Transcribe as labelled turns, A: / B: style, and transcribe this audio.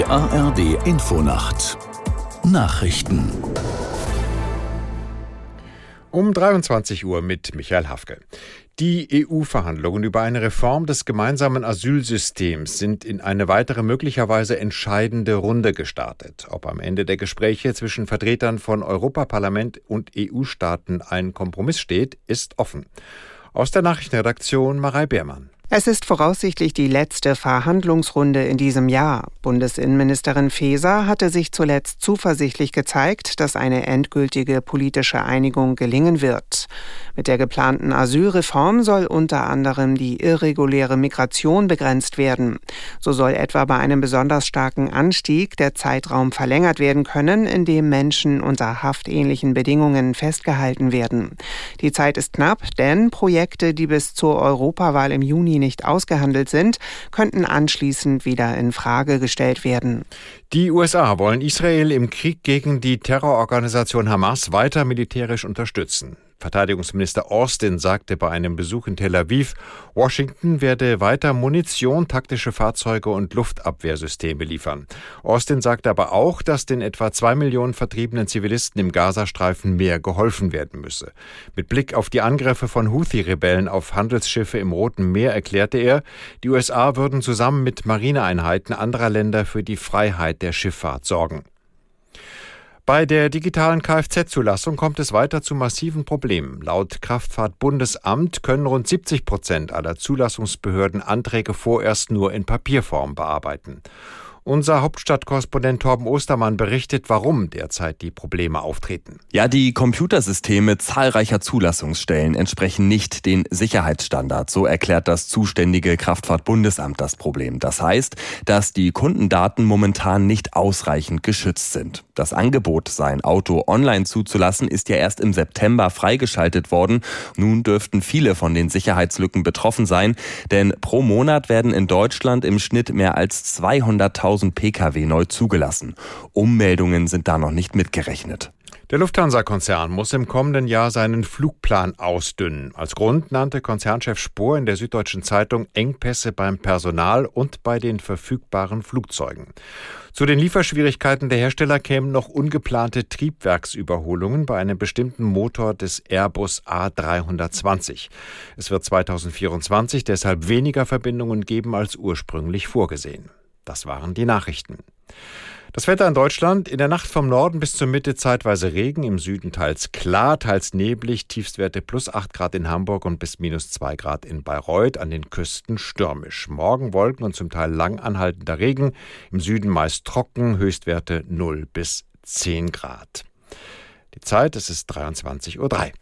A: Die ARD Infonacht Nachrichten
B: um 23 Uhr mit Michael Hafke. Die EU-Verhandlungen über eine Reform des gemeinsamen Asylsystems sind in eine weitere möglicherweise entscheidende Runde gestartet. Ob am Ende der Gespräche zwischen Vertretern von Europaparlament und EU-Staaten ein Kompromiss steht, ist offen. Aus der Nachrichtenredaktion Marei Beermann.
C: Es ist voraussichtlich die letzte Verhandlungsrunde in diesem Jahr. Bundesinnenministerin Faeser hatte sich zuletzt zuversichtlich gezeigt, dass eine endgültige politische Einigung gelingen wird. Mit der geplanten Asylreform soll unter anderem die irreguläre Migration begrenzt werden. So soll etwa bei einem besonders starken Anstieg der Zeitraum verlängert werden können, in dem Menschen unter haftähnlichen Bedingungen festgehalten werden. Die Zeit ist knapp, denn Projekte, die bis zur Europawahl im Juni nicht ausgehandelt sind, könnten anschließend wieder in Frage gestellt werden.
B: Die USA wollen Israel im Krieg gegen die Terrororganisation Hamas weiter militärisch unterstützen. Verteidigungsminister Austin sagte bei einem Besuch in Tel Aviv, Washington werde weiter Munition, taktische Fahrzeuge und Luftabwehrsysteme liefern. Austin sagte aber auch, dass den etwa zwei Millionen vertriebenen Zivilisten im Gazastreifen mehr geholfen werden müsse. Mit Blick auf die Angriffe von Houthi-Rebellen auf Handelsschiffe im Roten Meer erklärte er, die USA würden zusammen mit Marineeinheiten anderer Länder für die Freiheit der Schifffahrt sorgen. Bei der digitalen Kfz-Zulassung kommt es weiter zu massiven Problemen. Laut Kraftfahrtbundesamt können rund 70 Prozent aller Zulassungsbehörden Anträge vorerst nur in Papierform bearbeiten. Unser Hauptstadtkorrespondent Torben Ostermann berichtet, warum derzeit die Probleme auftreten.
D: Ja, die Computersysteme zahlreicher Zulassungsstellen entsprechen nicht den Sicherheitsstandards. So erklärt das zuständige Kraftfahrtbundesamt das Problem. Das heißt, dass die Kundendaten momentan nicht ausreichend geschützt sind. Das Angebot, sein Auto online zuzulassen, ist ja erst im September freigeschaltet worden. Nun dürften viele von den Sicherheitslücken betroffen sein, denn pro Monat werden in Deutschland im Schnitt mehr als 200.000 1000 Pkw neu zugelassen. Ummeldungen sind da noch nicht mitgerechnet.
B: Der Lufthansa-Konzern muss im kommenden Jahr seinen Flugplan ausdünnen. Als Grund nannte Konzernchef Spohr in der Süddeutschen Zeitung Engpässe beim Personal und bei den verfügbaren Flugzeugen. Zu den Lieferschwierigkeiten der Hersteller kämen noch ungeplante Triebwerksüberholungen bei einem bestimmten Motor des Airbus A320. Es wird 2024 deshalb weniger Verbindungen geben als ursprünglich vorgesehen. Das waren die Nachrichten. Das Wetter in Deutschland in der Nacht vom Norden bis zur Mitte zeitweise Regen, im Süden teils klar, teils neblig, Tiefstwerte plus 8 Grad in Hamburg und bis minus 2 Grad in Bayreuth, an den Küsten stürmisch. Morgen Wolken und zum Teil lang anhaltender Regen, im Süden meist trocken, Höchstwerte 0 bis 10 Grad. Die Zeit, es ist 23.03 Uhr.